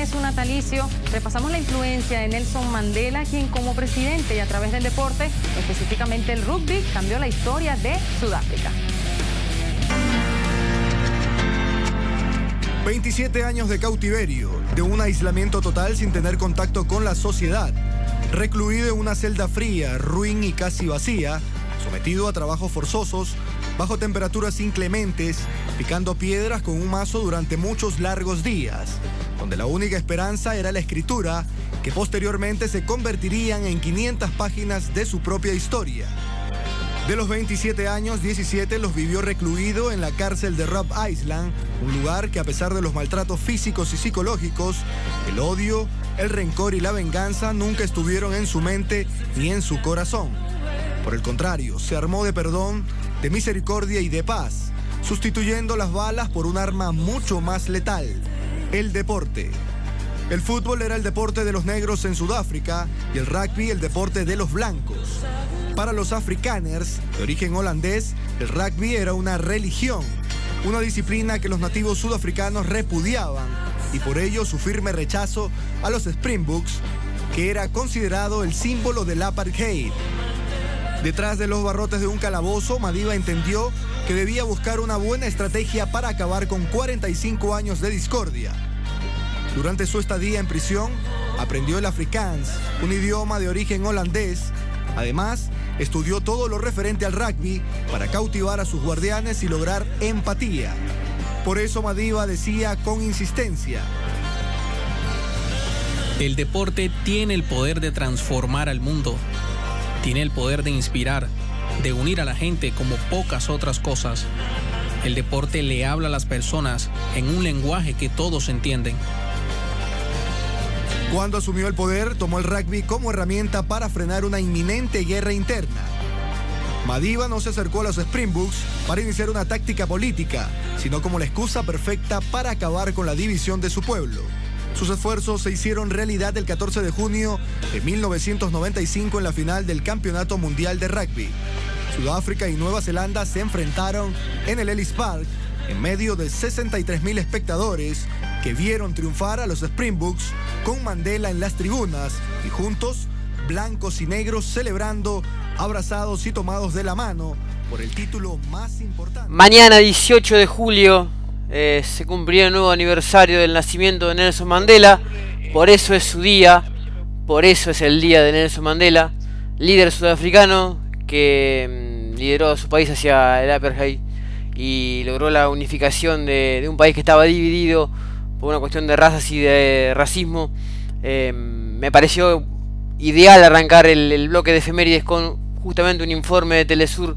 de su natalicio, repasamos la influencia de Nelson Mandela, quien como presidente y a través del deporte, específicamente el rugby, cambió la historia de Sudáfrica. 27 años de cautiverio, de un aislamiento total sin tener contacto con la sociedad, recluido en una celda fría, ruin y casi vacía, sometido a trabajos forzosos, bajo temperaturas inclementes, picando piedras con un mazo durante muchos largos días, donde la única esperanza era la escritura, que posteriormente se convertirían en 500 páginas de su propia historia. De los 27 años, 17 los vivió recluido en la cárcel de Rob Island, un lugar que a pesar de los maltratos físicos y psicológicos, el odio, el rencor y la venganza nunca estuvieron en su mente ni en su corazón. Por el contrario, se armó de perdón, de misericordia y de paz, sustituyendo las balas por un arma mucho más letal, el deporte. El fútbol era el deporte de los negros en Sudáfrica y el rugby el deporte de los blancos. Para los afrikaners, de origen holandés, el rugby era una religión, una disciplina que los nativos sudafricanos repudiaban y por ello su firme rechazo a los Springboks, que era considerado el símbolo del apartheid. Detrás de los barrotes de un calabozo, Madiba entendió que debía buscar una buena estrategia para acabar con 45 años de discordia. Durante su estadía en prisión, aprendió el afrikaans, un idioma de origen holandés. Además, estudió todo lo referente al rugby para cautivar a sus guardianes y lograr empatía. Por eso Madiba decía con insistencia, el deporte tiene el poder de transformar al mundo, tiene el poder de inspirar, de unir a la gente como pocas otras cosas. El deporte le habla a las personas en un lenguaje que todos entienden. Cuando asumió el poder, tomó el rugby como herramienta para frenar una inminente guerra interna. Madiba no se acercó a los Springboks para iniciar una táctica política, sino como la excusa perfecta para acabar con la división de su pueblo. Sus esfuerzos se hicieron realidad el 14 de junio de 1995 en la final del Campeonato Mundial de Rugby. Sudáfrica y Nueva Zelanda se enfrentaron en el Ellis Park en medio de 63.000 espectadores que vieron triunfar a los Springboks con Mandela en las tribunas y juntos, blancos y negros celebrando, abrazados y tomados de la mano por el título más importante. Mañana 18 de julio eh, se cumpliría el nuevo aniversario del nacimiento de Nelson Mandela, por eso es su día, por eso es el día de Nelson Mandela, líder sudafricano que mm, lideró a su país hacia el apartheid y logró la unificación de, un país que estaba dividido por una cuestión de razas y de racismo. Eh, me pareció ideal arrancar el, bloque de efemérides con justamente un informe de Telesur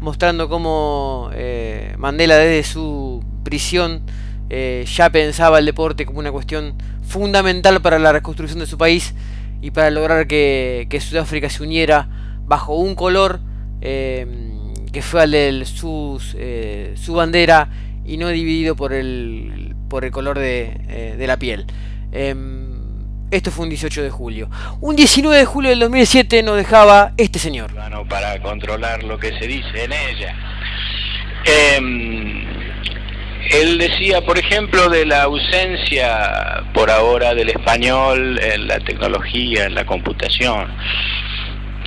mostrando cómo eh, Mandela desde su prisión, eh, ya pensaba el deporte como una cuestión fundamental para la reconstrucción de su país y para lograr que, Sudáfrica se uniera bajo un color eh, que fue de eh, su bandera y no dividido por el, por el color de, de la piel. Em, esto fue un 18 de julio. Un 19 de julio del 2007 nos dejaba este señor. Para controlar lo que se dice en ella. Em, él decía, por ejemplo, de la ausencia por ahora del español en la tecnología, en la computación.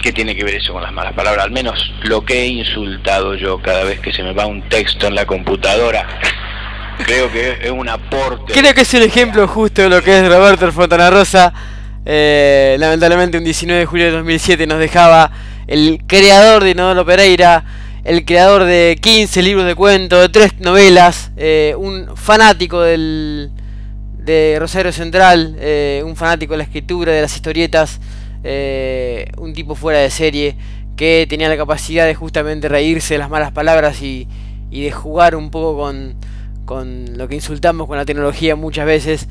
¿Qué tiene que ver eso con las malas palabras? Al menos lo que he insultado yo cada vez que se me va un texto en la computadora. Creo que es un aporte. Creo que es un ejemplo justo de lo que es Roberto Fontana Rosa. Eh, lamentablemente un 19 de julio de 2007 nos dejaba el creador de Inodoro Pereira, el creador de 15 libros de cuentos, de 3 novelas, eh, un fanático del, de Rosario Central, eh, un fanático de la escritura, de las historietas, eh, un tipo fuera de serie que tenía la capacidad de justamente reírse de las malas palabras y, de jugar un poco con, con, lo que insultamos con la tecnología muchas veces,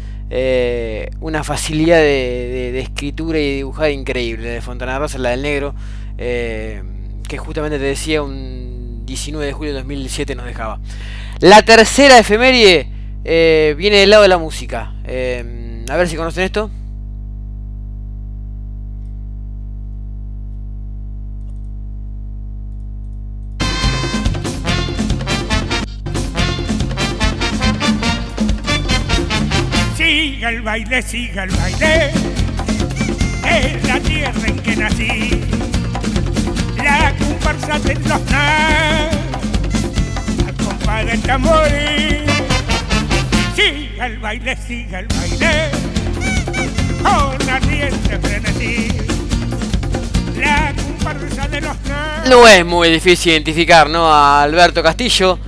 una facilidad de, de, escritura y dibujar increíble, de Fontana Rosa, la del negro que justamente te decía un 19 de julio de 2007 nos dejaba. La tercera efeméride eh, viene del lado de la música. Eh, a ver si conocen esto. Si Siga el baile, siga el baile, es la tierra en que nací, la comparsa de los na, al compás del tambor. Siga el baile, siga el baile, con ardiente frenesí, la comparsa de los. No es muy difícil identificar, ¿no? A Alberto Castillo,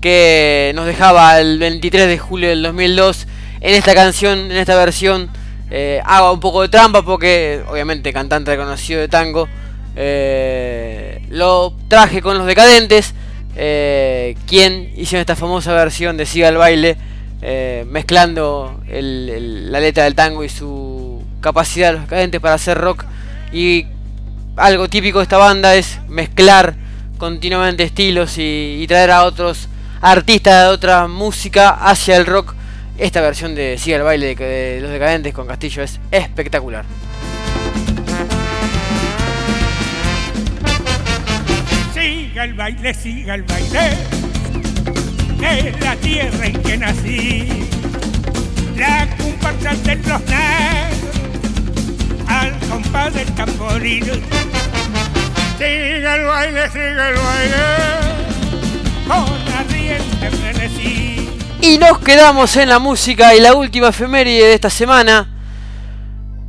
que nos dejaba el 23 de julio del 2002 en esta canción, en esta versión. Eh, hago un poco de trampa porque, obviamente, cantante reconocido de tango. Eh, lo traje con los decadentes, eh, quien hicieron esta famosa versión de Siga el baile, eh, mezclando el- la letra del tango y su capacidad de los decadentes para hacer rock. Y algo típico de esta banda es mezclar continuamente estilos y, y traer a otros artistas de otra música hacia el rock. Esta versión de Siga el baile de, de Los Decadentes con Castillo es espectacular. Siga el baile, siga el baile, es la tierra en que nací, la comparsa de los negros, al compás del tamboril. Siga el baile, siga el baile, con ardiente frenesí. Y nos quedamos en la música y la última efeméride de esta semana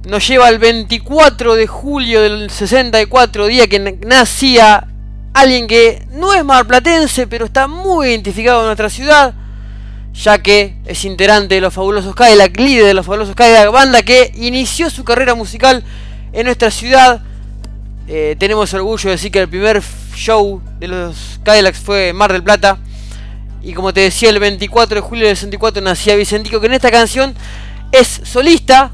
nos lleva al 24 de julio del 64, día que nacía alguien que no es marplatense, pero está muy identificado en nuestra ciudad, ya que es integrante de los fabulosos Cadillac, líder de los fabulosos Cadillac, banda que inició su carrera musical en nuestra ciudad. Eh, tenemos orgullo de decir que el primer show de los Cadillacs fue Mar del Plata. Y como te decía, el 24 de julio del 64 nacía Vicentico, que en esta canción es solista.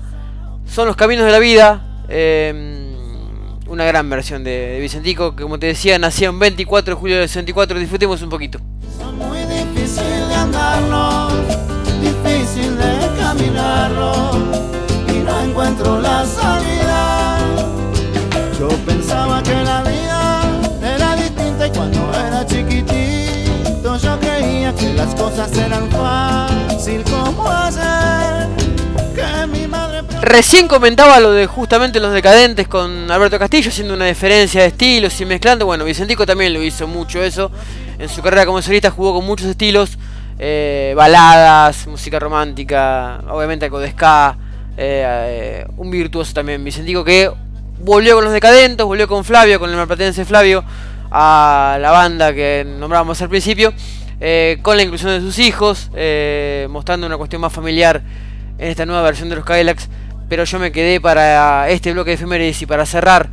Son los caminos de la vida. eh, una gran versión de, de Vicentico, que como te decía, nació el 24 de julio del 64. Disfrutemos un poquito. Son muy difícil de andarlos, difícil de caminarlos y no encuentro la salida. Yo pensaba que la vida era distinta y cuando era chiquitito yo creía que las cosas eran fácil como hacer Recién comentaba lo de justamente los decadentes con Alberto Castillo, haciendo una diferencia de estilos y mezclando. Bueno, Vicentico también lo hizo mucho eso. En su carrera como solista jugó con muchos estilos, eh, baladas, música romántica, obviamente algo de eh, eh, un virtuoso también, Vicentico, que volvió con los decadentes, volvió con Flavio, con el marplatense Flavio, a la banda que nombrábamos al principio, con la inclusión de sus hijos, mostrando una cuestión más familiar en esta nueva versión de los Cadillacs. Pero yo me quedé para este bloque de efemérides y para cerrar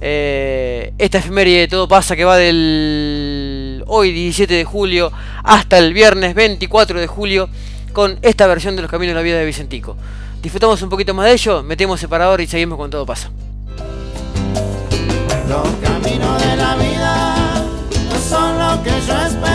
eh, esta efeméride de todo pasa que va del hoy 17 de julio hasta el viernes 24 de julio con esta versión de los caminos de la vida de Vicentico. Disfrutamos un poquito más de ello, metemos separador y seguimos con todo pasa. Los caminos de la vida no son lo que yo espero.